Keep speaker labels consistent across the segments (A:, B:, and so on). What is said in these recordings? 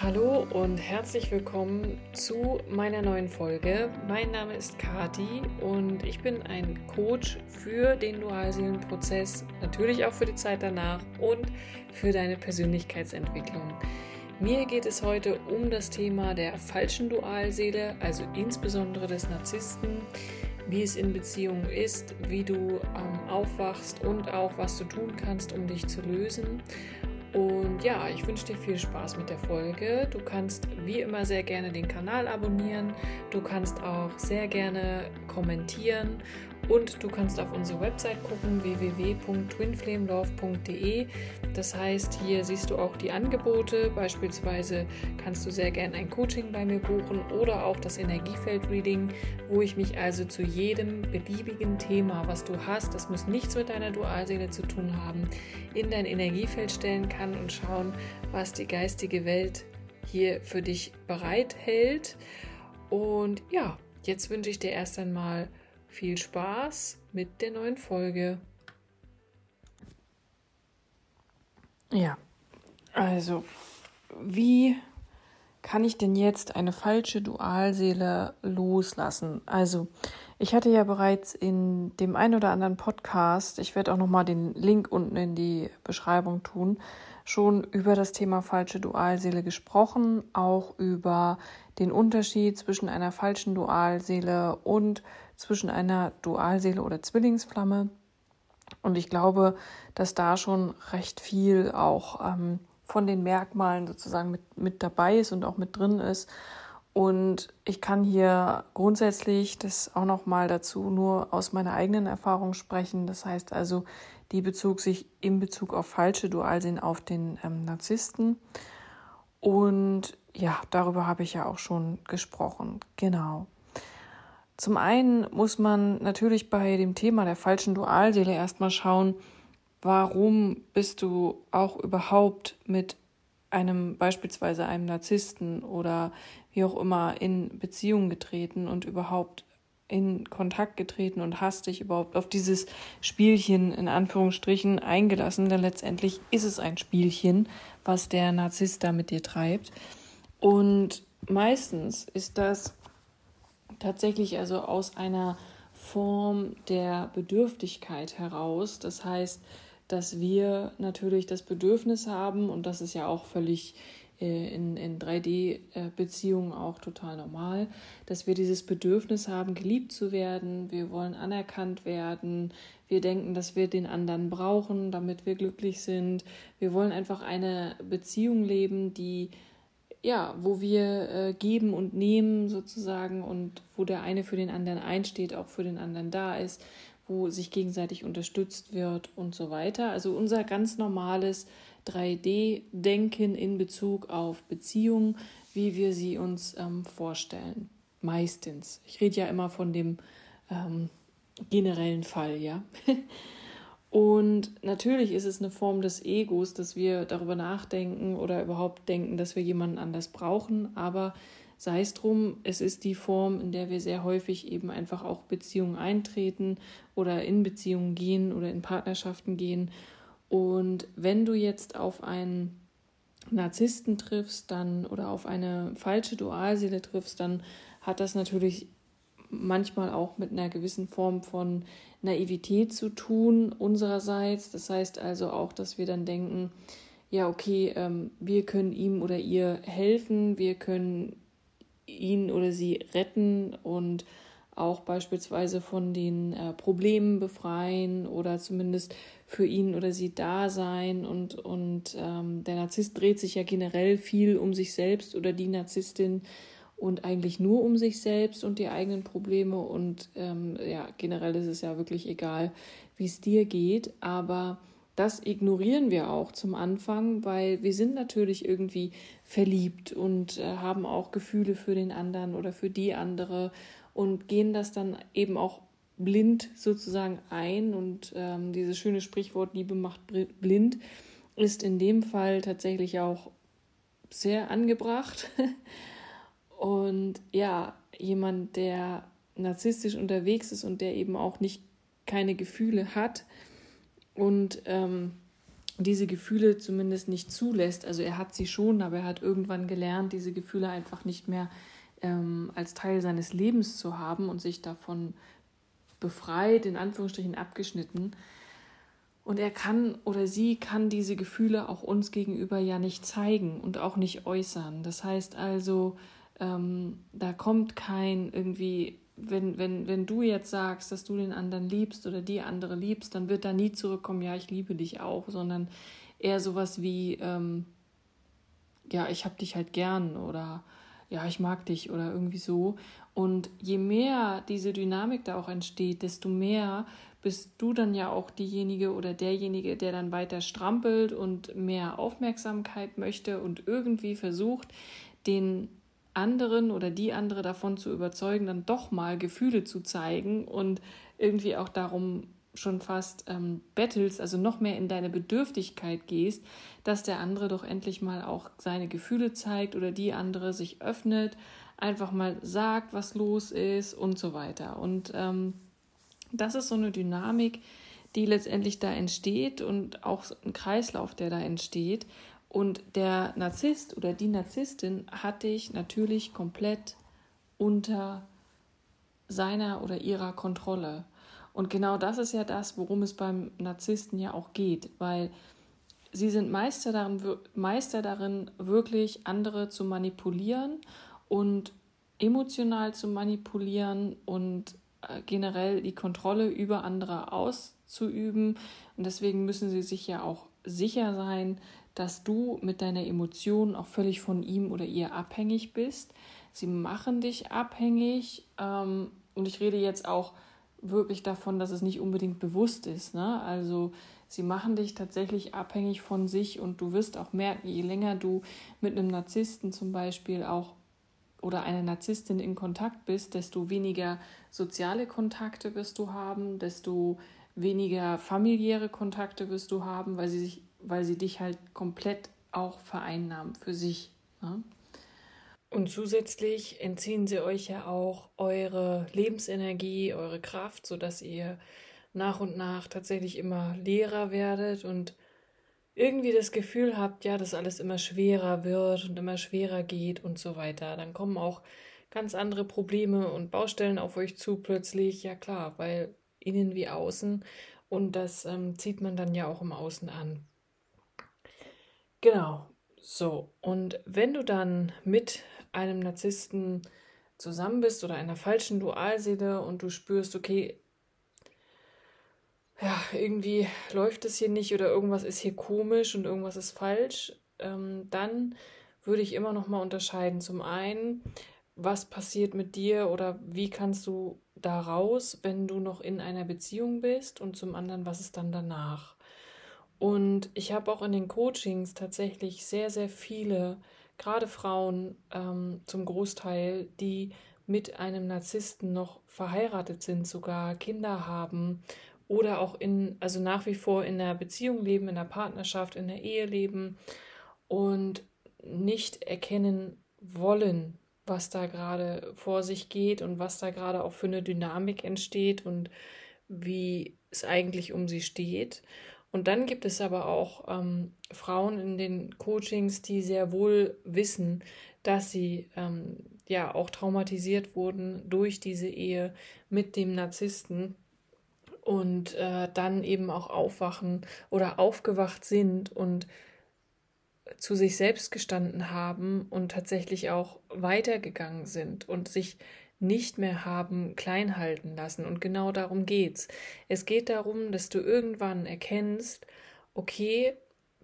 A: Hallo und herzlich willkommen zu meiner neuen Folge. Mein Name ist Kati und ich bin ein Coach für den Dualseelenprozess, natürlich auch für die Zeit danach und für deine Persönlichkeitsentwicklung. Mir geht es heute um das Thema der falschen Dualseele, also insbesondere des Narzissten, wie es in Beziehungen ist, wie du ähm, aufwachst und auch was du tun kannst, um dich zu lösen. Und ja, ich wünsche dir viel Spaß mit der Folge. Du kannst wie immer sehr gerne den Kanal abonnieren. Du kannst auch sehr gerne kommentieren und du kannst auf unsere Website gucken, www.twinflamelove.de. Das heißt, hier siehst du auch die Angebote. Beispielsweise kannst du sehr gerne ein Coaching bei mir buchen oder auch das Energiefeld-Reading, wo ich mich also zu jedem beliebigen Thema, was du hast, das muss nichts mit deiner Dualseele zu tun haben, in dein Energiefeld stellen kann und schauen, was die geistige Welt hier für dich bereithält. Und ja, jetzt wünsche ich dir erst einmal viel Spaß mit der neuen Folge. Ja, also, wie kann ich denn jetzt eine falsche Dualseele loslassen? Also, ich hatte ja bereits in dem einen oder anderen Podcast, ich werde auch nochmal den Link unten in die Beschreibung tun, schon über das Thema falsche Dualseele gesprochen, auch über den Unterschied zwischen einer falschen Dualseele und zwischen einer Dualseele oder Zwillingsflamme. Und ich glaube, dass da schon recht viel auch ähm, von den Merkmalen sozusagen mit, mit dabei ist und auch mit drin ist. Und ich kann hier grundsätzlich das auch noch mal dazu nur aus meiner eigenen Erfahrung sprechen. Das heißt also, die bezog sich in Bezug auf falsche Dualseelen auf den ähm, Narzissten. Und ja, darüber habe ich ja auch schon gesprochen. Genau. Zum einen muss man natürlich bei dem Thema der falschen Dualseele erstmal schauen, warum bist du auch überhaupt mit einem beispielsweise einem Narzissten oder wie auch immer in Beziehung getreten und überhaupt in Kontakt getreten und hast dich überhaupt auf dieses Spielchen in Anführungsstrichen eingelassen, denn letztendlich ist es ein Spielchen, was der Narzisst da mit dir treibt. Und meistens ist das tatsächlich also aus einer Form der Bedürftigkeit heraus. Das heißt, dass wir natürlich das Bedürfnis haben, und das ist ja auch völlig in, in 3D-Beziehungen auch total normal, dass wir dieses Bedürfnis haben, geliebt zu werden. Wir wollen anerkannt werden. Wir denken, dass wir den anderen brauchen, damit wir glücklich sind. Wir wollen einfach eine Beziehung leben, die ja, wo wir äh, geben und nehmen sozusagen und wo der eine für den anderen einsteht, auch für den anderen da ist, wo sich gegenseitig unterstützt wird und so weiter. Also unser ganz normales 3D-Denken in Bezug auf Beziehungen, wie wir sie uns ähm, vorstellen. Meistens. Ich rede ja immer von dem ähm, generellen Fall, ja. Und natürlich ist es eine Form des Egos, dass wir darüber nachdenken oder überhaupt denken, dass wir jemanden anders brauchen. Aber sei es drum, es ist die Form, in der wir sehr häufig eben einfach auch Beziehungen eintreten oder in Beziehungen gehen oder in Partnerschaften gehen. Und wenn du jetzt auf einen Narzissten triffst, dann oder auf eine falsche Dualseele triffst, dann hat das natürlich manchmal auch mit einer gewissen Form von Naivität zu tun unsererseits. Das heißt also auch, dass wir dann denken, ja, okay, ähm, wir können ihm oder ihr helfen, wir können ihn oder sie retten und auch beispielsweise von den äh, Problemen befreien oder zumindest für ihn oder sie da sein. Und, und ähm, der Narzisst dreht sich ja generell viel um sich selbst oder die Narzisstin und eigentlich nur um sich selbst und die eigenen Probleme. Und ähm, ja, generell ist es ja wirklich egal, wie es dir geht. Aber das ignorieren wir auch zum Anfang, weil wir sind natürlich irgendwie verliebt und äh, haben auch Gefühle für den anderen oder für die andere und gehen das dann eben auch blind sozusagen ein. Und ähm, dieses schöne Sprichwort Liebe macht blind ist in dem Fall tatsächlich auch sehr angebracht. Und ja, jemand, der narzisstisch unterwegs ist und der eben auch nicht keine Gefühle hat und ähm, diese Gefühle zumindest nicht zulässt. Also er hat sie schon, aber er hat irgendwann gelernt, diese Gefühle einfach nicht mehr ähm, als Teil seines Lebens zu haben und sich davon befreit, in Anführungsstrichen abgeschnitten. Und er kann oder sie kann diese Gefühle auch uns gegenüber ja nicht zeigen und auch nicht äußern. Das heißt also, ähm, da kommt kein irgendwie, wenn, wenn, wenn du jetzt sagst, dass du den anderen liebst oder die andere liebst, dann wird da nie zurückkommen, ja, ich liebe dich auch, sondern eher sowas wie, ähm, ja, ich hab dich halt gern oder ja, ich mag dich oder irgendwie so. Und je mehr diese Dynamik da auch entsteht, desto mehr bist du dann ja auch diejenige oder derjenige, der dann weiter strampelt und mehr Aufmerksamkeit möchte und irgendwie versucht, den anderen oder die andere davon zu überzeugen, dann doch mal Gefühle zu zeigen und irgendwie auch darum schon fast ähm, bettelst, also noch mehr in deine Bedürftigkeit gehst, dass der andere doch endlich mal auch seine Gefühle zeigt oder die andere sich öffnet, einfach mal sagt, was los ist und so weiter. Und ähm, das ist so eine Dynamik, die letztendlich da entsteht und auch ein Kreislauf, der da entsteht. Und der Narzisst oder die Narzisstin hat dich natürlich komplett unter seiner oder ihrer Kontrolle. Und genau das ist ja das, worum es beim Narzissten ja auch geht, weil sie sind Meister darin, Meister darin, wirklich andere zu manipulieren und emotional zu manipulieren und äh, generell die Kontrolle über andere auszuüben. Und deswegen müssen sie sich ja auch sicher sein, dass du mit deiner Emotion auch völlig von ihm oder ihr abhängig bist. Sie machen dich abhängig. Ähm, und ich rede jetzt auch wirklich davon, dass es nicht unbedingt bewusst ist. Ne? Also sie machen dich tatsächlich abhängig von sich und du wirst auch merken, je länger du mit einem Narzissten zum Beispiel auch oder einer Narzisstin in Kontakt bist, desto weniger soziale Kontakte wirst du haben, desto weniger familiäre Kontakte wirst du haben, weil sie sich, weil sie dich halt komplett auch vereinnahmen für sich. Ne? Und zusätzlich entziehen sie euch ja auch eure Lebensenergie, eure Kraft, sodass ihr nach und nach tatsächlich immer leerer werdet und irgendwie das Gefühl habt, ja, dass alles immer schwerer wird und immer schwerer geht und so weiter. Dann kommen auch ganz andere Probleme und Baustellen auf euch zu plötzlich. Ja klar, weil innen wie außen und das ähm, zieht man dann ja auch im Außen an. Genau, so. Und wenn du dann mit einem Narzissten zusammen bist oder einer falschen Dualseele und du spürst, okay, ja, irgendwie läuft es hier nicht oder irgendwas ist hier komisch und irgendwas ist falsch, ähm, dann würde ich immer noch mal unterscheiden. Zum einen, was passiert mit dir oder wie kannst du da raus, wenn du noch in einer Beziehung bist und zum anderen, was ist dann danach? Und ich habe auch in den Coachings tatsächlich sehr, sehr viele gerade Frauen ähm, zum Großteil, die mit einem Narzissten noch verheiratet sind, sogar Kinder haben oder auch in, also nach wie vor in einer Beziehung leben, in einer Partnerschaft, in der Ehe leben und nicht erkennen wollen, was da gerade vor sich geht und was da gerade auch für eine Dynamik entsteht und wie es eigentlich um sie steht. Und dann gibt es aber auch ähm, Frauen in den Coachings, die sehr wohl wissen, dass sie ähm, ja auch traumatisiert wurden durch diese Ehe mit dem Narzissten und äh, dann eben auch aufwachen oder aufgewacht sind und zu sich selbst gestanden haben und tatsächlich auch weitergegangen sind und sich nicht mehr haben klein halten lassen. Und genau darum geht's. Es geht darum, dass du irgendwann erkennst, okay,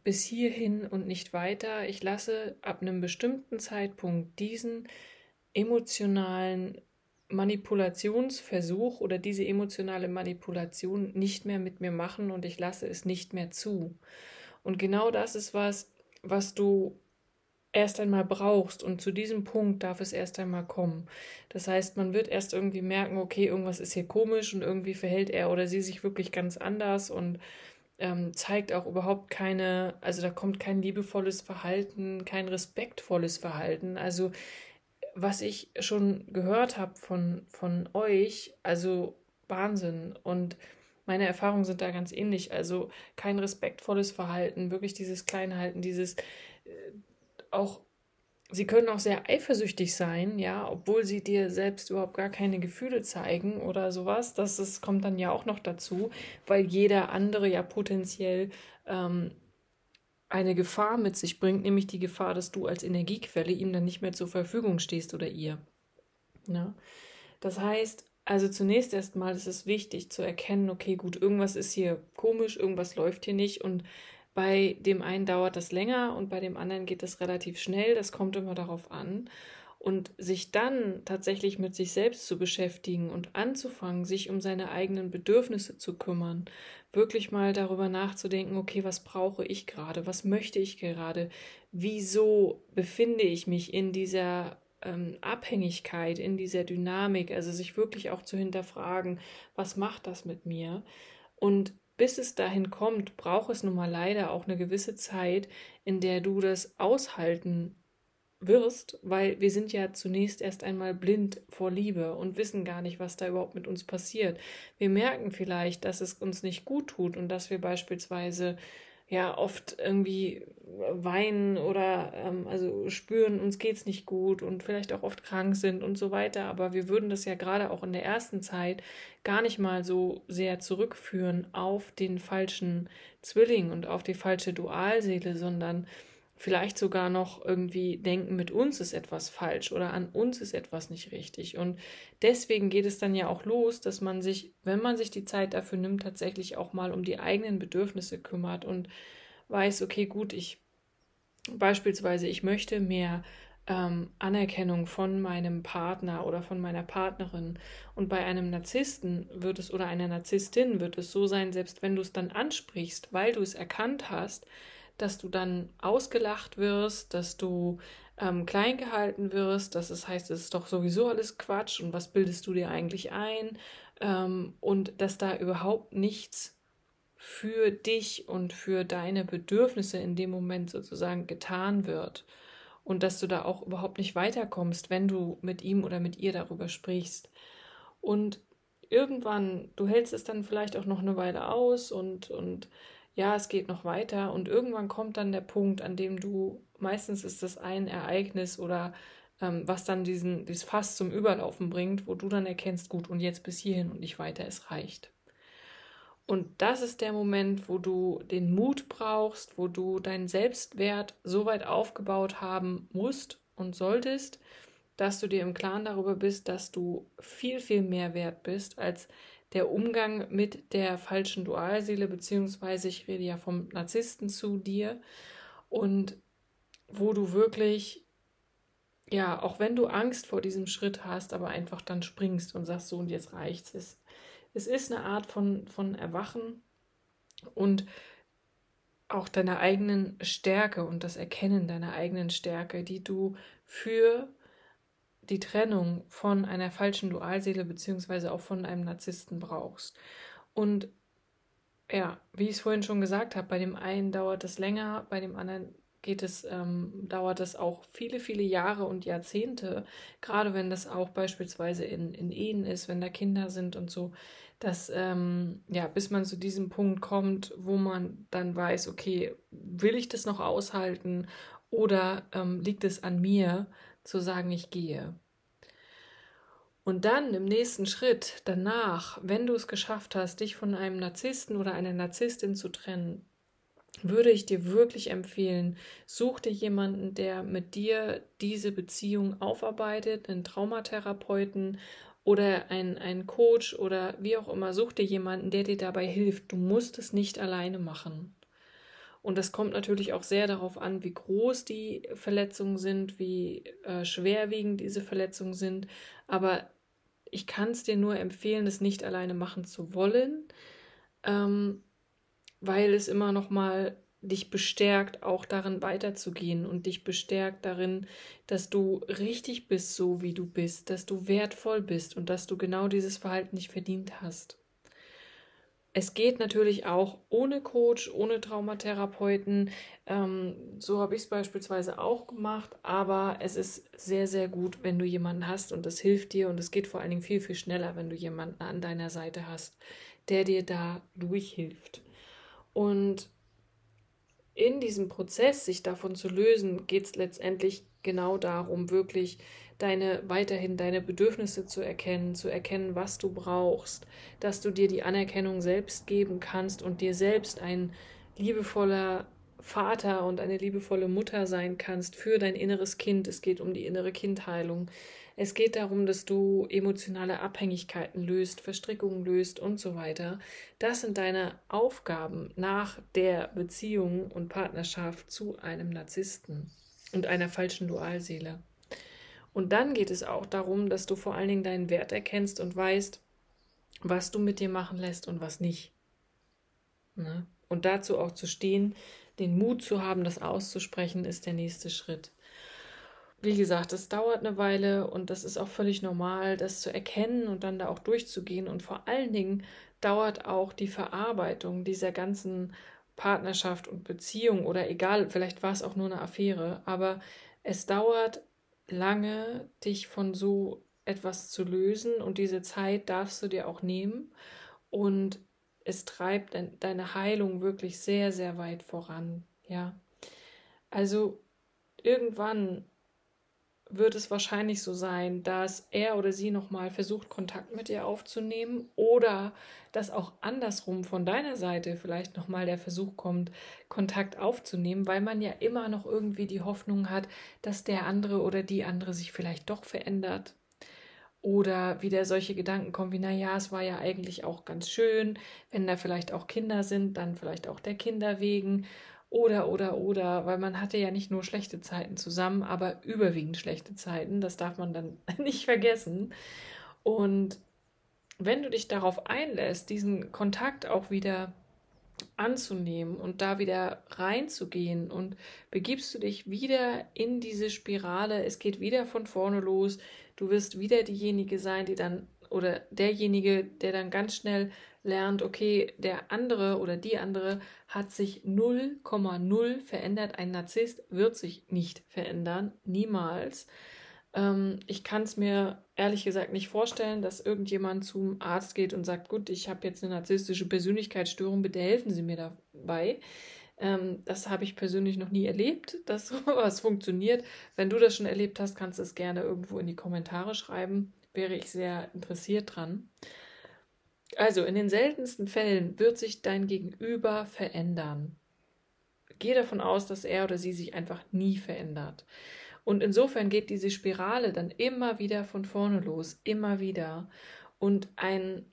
A: bis hierhin und nicht weiter. Ich lasse ab einem bestimmten Zeitpunkt diesen emotionalen Manipulationsversuch oder diese emotionale Manipulation nicht mehr mit mir machen und ich lasse es nicht mehr zu. Und genau das ist was, was du erst einmal brauchst und zu diesem Punkt darf es erst einmal kommen. Das heißt, man wird erst irgendwie merken, okay, irgendwas ist hier komisch und irgendwie verhält er oder sie sich wirklich ganz anders und ähm, zeigt auch überhaupt keine, also da kommt kein liebevolles Verhalten, kein respektvolles Verhalten. Also was ich schon gehört habe von, von euch, also Wahnsinn. Und meine Erfahrungen sind da ganz ähnlich. Also kein respektvolles Verhalten, wirklich dieses Kleinhalten, dieses auch sie können auch sehr eifersüchtig sein, ja, obwohl sie dir selbst überhaupt gar keine Gefühle zeigen oder sowas. Das ist, kommt dann ja auch noch dazu, weil jeder andere ja potenziell ähm, eine Gefahr mit sich bringt, nämlich die Gefahr, dass du als Energiequelle ihm dann nicht mehr zur Verfügung stehst oder ihr. Ja? Das heißt, also zunächst erstmal ist es wichtig zu erkennen, okay, gut, irgendwas ist hier komisch, irgendwas läuft hier nicht und bei dem einen dauert das länger und bei dem anderen geht es relativ schnell. Das kommt immer darauf an. Und sich dann tatsächlich mit sich selbst zu beschäftigen und anzufangen, sich um seine eigenen Bedürfnisse zu kümmern, wirklich mal darüber nachzudenken, okay, was brauche ich gerade, was möchte ich gerade, wieso befinde ich mich in dieser ähm, Abhängigkeit, in dieser Dynamik, also sich wirklich auch zu hinterfragen, was macht das mit mir? Und bis es dahin kommt, braucht es nun mal leider auch eine gewisse Zeit, in der du das aushalten wirst, weil wir sind ja zunächst erst einmal blind vor Liebe und wissen gar nicht, was da überhaupt mit uns passiert. Wir merken vielleicht, dass es uns nicht gut tut und dass wir beispielsweise ja oft irgendwie weinen oder ähm, also spüren, uns geht's nicht gut und vielleicht auch oft krank sind und so weiter. Aber wir würden das ja gerade auch in der ersten Zeit gar nicht mal so sehr zurückführen auf den falschen Zwilling und auf die falsche Dualseele, sondern vielleicht sogar noch irgendwie denken, mit uns ist etwas falsch oder an uns ist etwas nicht richtig. Und deswegen geht es dann ja auch los, dass man sich, wenn man sich die Zeit dafür nimmt, tatsächlich auch mal um die eigenen Bedürfnisse kümmert und weiß, okay, gut, ich beispielsweise, ich möchte mehr ähm, Anerkennung von meinem Partner oder von meiner Partnerin. Und bei einem Narzissten wird es oder einer Narzisstin wird es so sein, selbst wenn du es dann ansprichst, weil du es erkannt hast, dass du dann ausgelacht wirst, dass du ähm, klein gehalten wirst, dass es heißt, es ist doch sowieso alles Quatsch und was bildest du dir eigentlich ein ähm, und dass da überhaupt nichts für dich und für deine Bedürfnisse in dem Moment sozusagen getan wird und dass du da auch überhaupt nicht weiterkommst, wenn du mit ihm oder mit ihr darüber sprichst. Und irgendwann, du hältst es dann vielleicht auch noch eine Weile aus und, und ja, es geht noch weiter und irgendwann kommt dann der Punkt, an dem du, meistens ist das ein Ereignis oder ähm, was dann diesen, dieses Fass zum Überlaufen bringt, wo du dann erkennst, gut, und jetzt bis hierhin und nicht weiter, es reicht. Und das ist der Moment, wo du den Mut brauchst, wo du deinen Selbstwert so weit aufgebaut haben musst und solltest, dass du dir im Klaren darüber bist, dass du viel, viel mehr wert bist als der Umgang mit der falschen Dualseele, beziehungsweise ich rede ja vom Narzissten zu dir und wo du wirklich, ja, auch wenn du Angst vor diesem Schritt hast, aber einfach dann springst und sagst, so und jetzt reicht's. Es, es ist eine Art von, von Erwachen und auch deiner eigenen Stärke und das Erkennen deiner eigenen Stärke, die du für die Trennung von einer falschen Dualseele beziehungsweise auch von einem Narzissten brauchst. Und ja, wie ich es vorhin schon gesagt habe, bei dem einen dauert es länger, bei dem anderen geht es, ähm, dauert es auch viele, viele Jahre und Jahrzehnte, gerade wenn das auch beispielsweise in, in Ehen ist, wenn da Kinder sind und so, dass, ähm, ja, bis man zu diesem Punkt kommt, wo man dann weiß, okay, will ich das noch aushalten oder ähm, liegt es an mir, zu sagen, ich gehe. Und dann im nächsten Schritt, danach, wenn du es geschafft hast, dich von einem Narzissten oder einer Narzisstin zu trennen, würde ich dir wirklich empfehlen, such dir jemanden, der mit dir diese Beziehung aufarbeitet, einen Traumatherapeuten oder einen, einen Coach oder wie auch immer. Such dir jemanden, der dir dabei hilft. Du musst es nicht alleine machen. Und das kommt natürlich auch sehr darauf an, wie groß die Verletzungen sind, wie äh, schwerwiegend diese Verletzungen sind. Aber ich kann es dir nur empfehlen, es nicht alleine machen zu wollen, ähm, weil es immer noch mal dich bestärkt, auch darin weiterzugehen und dich bestärkt darin, dass du richtig bist, so wie du bist, dass du wertvoll bist und dass du genau dieses Verhalten nicht verdient hast. Es geht natürlich auch ohne Coach, ohne Traumatherapeuten. Ähm, so habe ich es beispielsweise auch gemacht. Aber es ist sehr, sehr gut, wenn du jemanden hast und das hilft dir. Und es geht vor allen Dingen viel, viel schneller, wenn du jemanden an deiner Seite hast, der dir da durchhilft. Und in diesem Prozess, sich davon zu lösen, geht es letztendlich genau darum, wirklich deine weiterhin deine Bedürfnisse zu erkennen, zu erkennen, was du brauchst, dass du dir die Anerkennung selbst geben kannst und dir selbst ein liebevoller Vater und eine liebevolle Mutter sein kannst für dein inneres Kind. Es geht um die innere Kindheilung. Es geht darum, dass du emotionale Abhängigkeiten löst, Verstrickungen löst und so weiter. Das sind deine Aufgaben nach der Beziehung und Partnerschaft zu einem Narzissten und einer falschen Dualseele. Und dann geht es auch darum, dass du vor allen Dingen deinen Wert erkennst und weißt, was du mit dir machen lässt und was nicht. Ne? Und dazu auch zu stehen, den Mut zu haben, das auszusprechen, ist der nächste Schritt. Wie gesagt, das dauert eine Weile und das ist auch völlig normal, das zu erkennen und dann da auch durchzugehen. Und vor allen Dingen dauert auch die Verarbeitung dieser ganzen Partnerschaft und Beziehung oder egal, vielleicht war es auch nur eine Affäre, aber es dauert lange, dich von so etwas zu lösen und diese Zeit darfst du dir auch nehmen und es treibt deine Heilung wirklich sehr, sehr weit voran, ja. Also irgendwann wird es wahrscheinlich so sein, dass er oder sie nochmal versucht, Kontakt mit dir aufzunehmen oder dass auch andersrum von deiner Seite vielleicht nochmal der Versuch kommt, Kontakt aufzunehmen, weil man ja immer noch irgendwie die Hoffnung hat, dass der andere oder die andere sich vielleicht doch verändert. Oder wieder solche Gedanken kommen wie, naja, es war ja eigentlich auch ganz schön, wenn da vielleicht auch Kinder sind, dann vielleicht auch der Kinder wegen. Oder, oder, oder, weil man hatte ja nicht nur schlechte Zeiten zusammen, aber überwiegend schlechte Zeiten. Das darf man dann nicht vergessen. Und wenn du dich darauf einlässt, diesen Kontakt auch wieder anzunehmen und da wieder reinzugehen und begibst du dich wieder in diese Spirale, es geht wieder von vorne los, du wirst wieder diejenige sein, die dann oder derjenige, der dann ganz schnell lernt, okay, der andere oder die andere hat sich 0,0 verändert. Ein Narzisst wird sich nicht verändern, niemals. Ähm, ich kann es mir ehrlich gesagt nicht vorstellen, dass irgendjemand zum Arzt geht und sagt, gut, ich habe jetzt eine narzisstische Persönlichkeitsstörung, bitte helfen Sie mir dabei. Ähm, das habe ich persönlich noch nie erlebt, dass sowas funktioniert. Wenn du das schon erlebt hast, kannst du es gerne irgendwo in die Kommentare schreiben. Wäre ich sehr interessiert dran. Also in den seltensten Fällen wird sich dein Gegenüber verändern. Geh davon aus, dass er oder sie sich einfach nie verändert. Und insofern geht diese Spirale dann immer wieder von vorne los, immer wieder. Und ein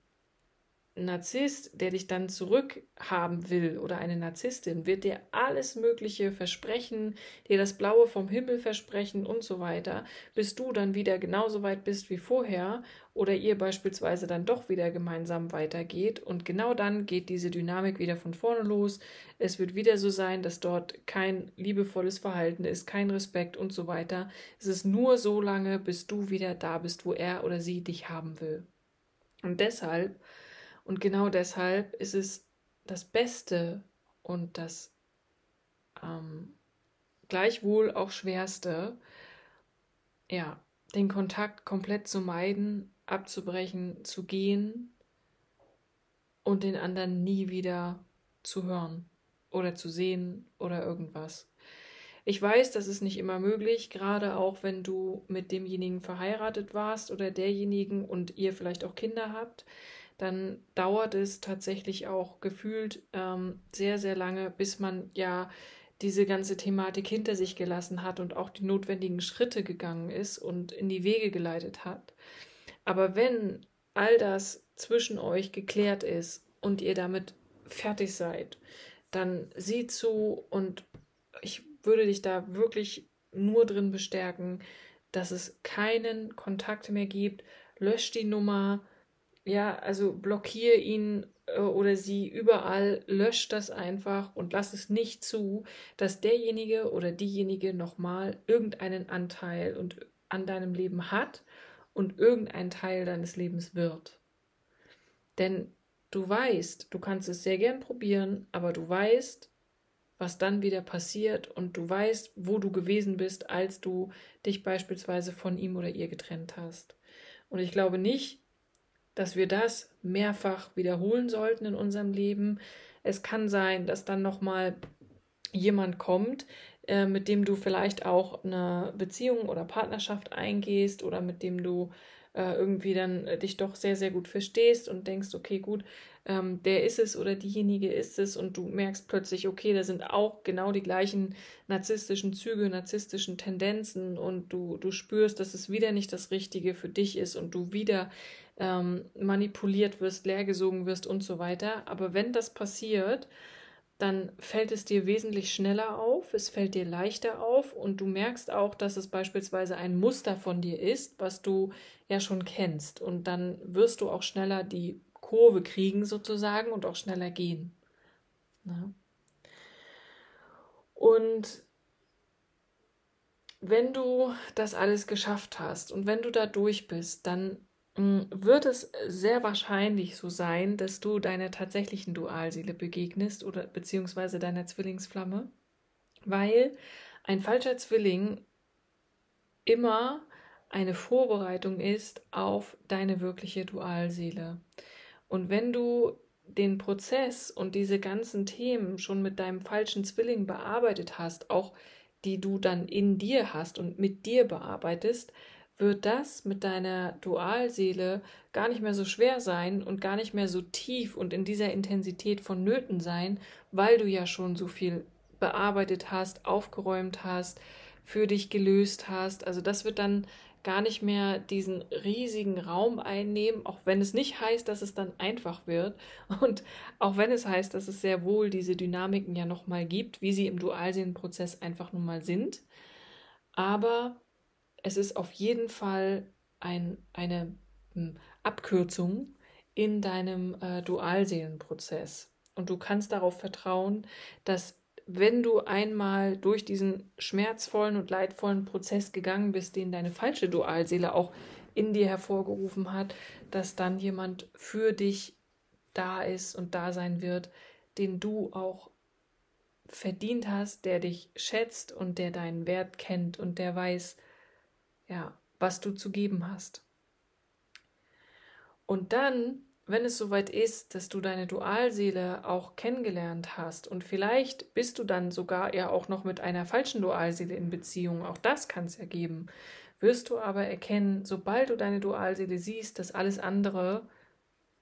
A: Narzisst, der dich dann zurückhaben will oder eine Narzisstin, wird dir alles Mögliche versprechen, dir das Blaue vom Himmel versprechen und so weiter, bis du dann wieder genauso weit bist wie vorher oder ihr beispielsweise dann doch wieder gemeinsam weitergeht. Und genau dann geht diese Dynamik wieder von vorne los. Es wird wieder so sein, dass dort kein liebevolles Verhalten ist, kein Respekt und so weiter. Es ist nur so lange, bis du wieder da bist, wo er oder sie dich haben will. Und deshalb und genau deshalb ist es das Beste und das ähm, gleichwohl auch Schwerste, ja, den Kontakt komplett zu meiden, abzubrechen, zu gehen und den anderen nie wieder zu hören oder zu sehen oder irgendwas. Ich weiß, das ist nicht immer möglich, gerade auch wenn du mit demjenigen verheiratet warst oder derjenigen und ihr vielleicht auch Kinder habt dann dauert es tatsächlich auch gefühlt ähm, sehr, sehr lange, bis man ja diese ganze Thematik hinter sich gelassen hat und auch die notwendigen Schritte gegangen ist und in die Wege geleitet hat. Aber wenn all das zwischen euch geklärt ist und ihr damit fertig seid, dann sieh zu und ich würde dich da wirklich nur drin bestärken, dass es keinen Kontakt mehr gibt. Lösch die Nummer, ja, also blockiere ihn äh, oder sie überall, lösch das einfach und lass es nicht zu, dass derjenige oder diejenige nochmal irgendeinen Anteil und an deinem Leben hat und irgendein Teil deines Lebens wird. Denn du weißt, du kannst es sehr gern probieren, aber du weißt, was dann wieder passiert und du weißt, wo du gewesen bist, als du dich beispielsweise von ihm oder ihr getrennt hast. Und ich glaube nicht, dass wir das mehrfach wiederholen sollten in unserem Leben. Es kann sein, dass dann nochmal jemand kommt, äh, mit dem du vielleicht auch eine Beziehung oder Partnerschaft eingehst oder mit dem du äh, irgendwie dann äh, dich doch sehr, sehr gut verstehst und denkst, okay, gut, ähm, der ist es oder diejenige ist es und du merkst plötzlich, okay, da sind auch genau die gleichen narzisstischen Züge, narzisstischen Tendenzen und du, du spürst, dass es wieder nicht das Richtige für dich ist und du wieder ähm, manipuliert wirst, leergesogen wirst und so weiter. Aber wenn das passiert, dann fällt es dir wesentlich schneller auf, es fällt dir leichter auf und du merkst auch, dass es beispielsweise ein Muster von dir ist, was du ja schon kennst. Und dann wirst du auch schneller die Kurve kriegen sozusagen und auch schneller gehen. Na? Und wenn du das alles geschafft hast und wenn du da durch bist, dann wird es sehr wahrscheinlich so sein, dass du deiner tatsächlichen Dualseele begegnest oder beziehungsweise deiner Zwillingsflamme, weil ein falscher Zwilling immer eine Vorbereitung ist auf deine wirkliche Dualseele. Und wenn du den Prozess und diese ganzen Themen schon mit deinem falschen Zwilling bearbeitet hast, auch die du dann in dir hast und mit dir bearbeitest, wird das mit deiner Dualseele gar nicht mehr so schwer sein und gar nicht mehr so tief und in dieser Intensität vonnöten sein, weil du ja schon so viel bearbeitet hast, aufgeräumt hast, für dich gelöst hast. Also das wird dann gar nicht mehr diesen riesigen Raum einnehmen, auch wenn es nicht heißt, dass es dann einfach wird und auch wenn es heißt, dass es sehr wohl diese Dynamiken ja nochmal gibt, wie sie im Dualseelenprozess einfach nun mal sind. Aber es ist auf jeden Fall ein, eine hm, Abkürzung in deinem äh, Dualseelenprozess. Und du kannst darauf vertrauen, dass wenn du einmal durch diesen schmerzvollen und leidvollen Prozess gegangen bist, den deine falsche Dualseele auch in dir hervorgerufen hat, dass dann jemand für dich da ist und da sein wird, den du auch verdient hast, der dich schätzt und der deinen Wert kennt und der weiß, ja, was du zu geben hast. Und dann, wenn es soweit ist, dass du deine Dualseele auch kennengelernt hast und vielleicht bist du dann sogar ja auch noch mit einer falschen Dualseele in Beziehung, auch das kann es ja geben, wirst du aber erkennen, sobald du deine Dualseele siehst, dass alles andere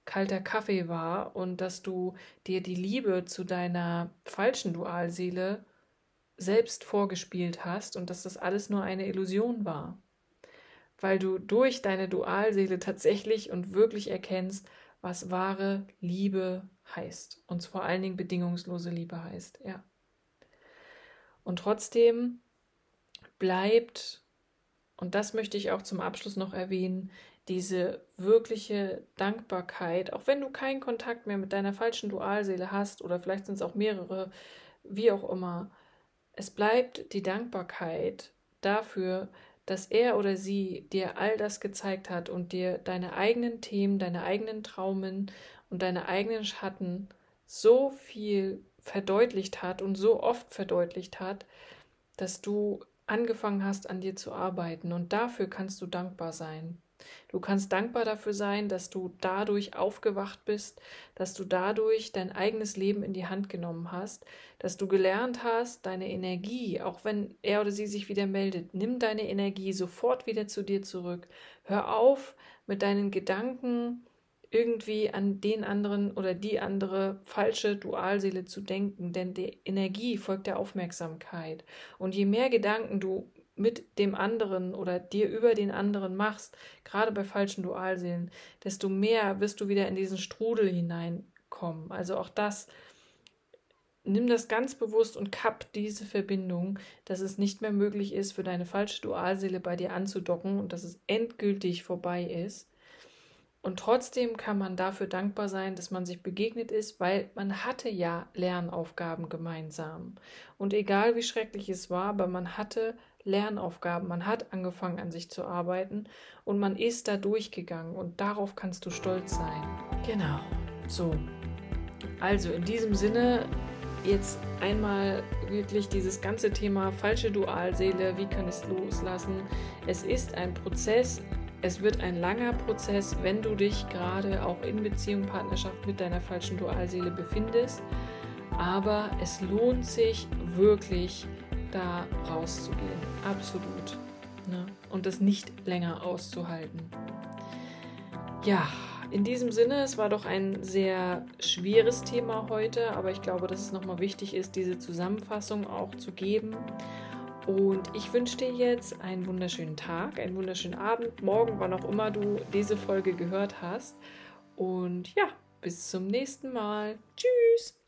A: kalter Kaffee war und dass du dir die Liebe zu deiner falschen Dualseele selbst vorgespielt hast und dass das alles nur eine Illusion war weil du durch deine Dualseele tatsächlich und wirklich erkennst, was wahre Liebe heißt. Und vor allen Dingen bedingungslose Liebe heißt, ja. Und trotzdem bleibt, und das möchte ich auch zum Abschluss noch erwähnen, diese wirkliche Dankbarkeit, auch wenn du keinen Kontakt mehr mit deiner falschen Dualseele hast oder vielleicht sind es auch mehrere, wie auch immer, es bleibt die Dankbarkeit dafür, dass er oder sie dir all das gezeigt hat und dir deine eigenen Themen, deine eigenen Traumen und deine eigenen Schatten so viel verdeutlicht hat und so oft verdeutlicht hat, dass du angefangen hast, an dir zu arbeiten. Und dafür kannst du dankbar sein. Du kannst dankbar dafür sein, dass du dadurch aufgewacht bist, dass du dadurch dein eigenes Leben in die Hand genommen hast, dass du gelernt hast, deine Energie, auch wenn er oder sie sich wieder meldet, nimm deine Energie sofort wieder zu dir zurück. Hör auf mit deinen Gedanken irgendwie an den anderen oder die andere falsche Dualseele zu denken, denn die Energie folgt der Aufmerksamkeit. Und je mehr Gedanken du mit dem anderen oder dir über den anderen machst, gerade bei falschen Dualseelen, desto mehr wirst du wieder in diesen Strudel hineinkommen. Also auch das, nimm das ganz bewusst und kapp diese Verbindung, dass es nicht mehr möglich ist, für deine falsche Dualseele bei dir anzudocken und dass es endgültig vorbei ist. Und trotzdem kann man dafür dankbar sein, dass man sich begegnet ist, weil man hatte ja Lernaufgaben gemeinsam. Und egal wie schrecklich es war, aber man hatte Lernaufgaben, man hat angefangen an sich zu arbeiten und man ist da durchgegangen und darauf kannst du stolz sein. Genau, so. Also in diesem Sinne jetzt einmal wirklich dieses ganze Thema falsche Dualseele, wie kann es loslassen? Es ist ein Prozess, Es wird ein langer Prozess, wenn du dich gerade auch in Beziehung, Partnerschaft mit deiner falschen Dualseele befindest. Aber es lohnt sich wirklich, da rauszugehen. Absolut. Ne? Und das nicht länger auszuhalten. Ja, in diesem Sinne, es war doch ein sehr schweres Thema heute, aber ich glaube, dass es nochmal wichtig ist, diese Zusammenfassung auch zu geben. Und ich wünsche dir jetzt einen wunderschönen Tag, einen wunderschönen Abend, morgen, wann auch immer du diese Folge gehört hast. Und ja, bis zum nächsten Mal. Tschüss.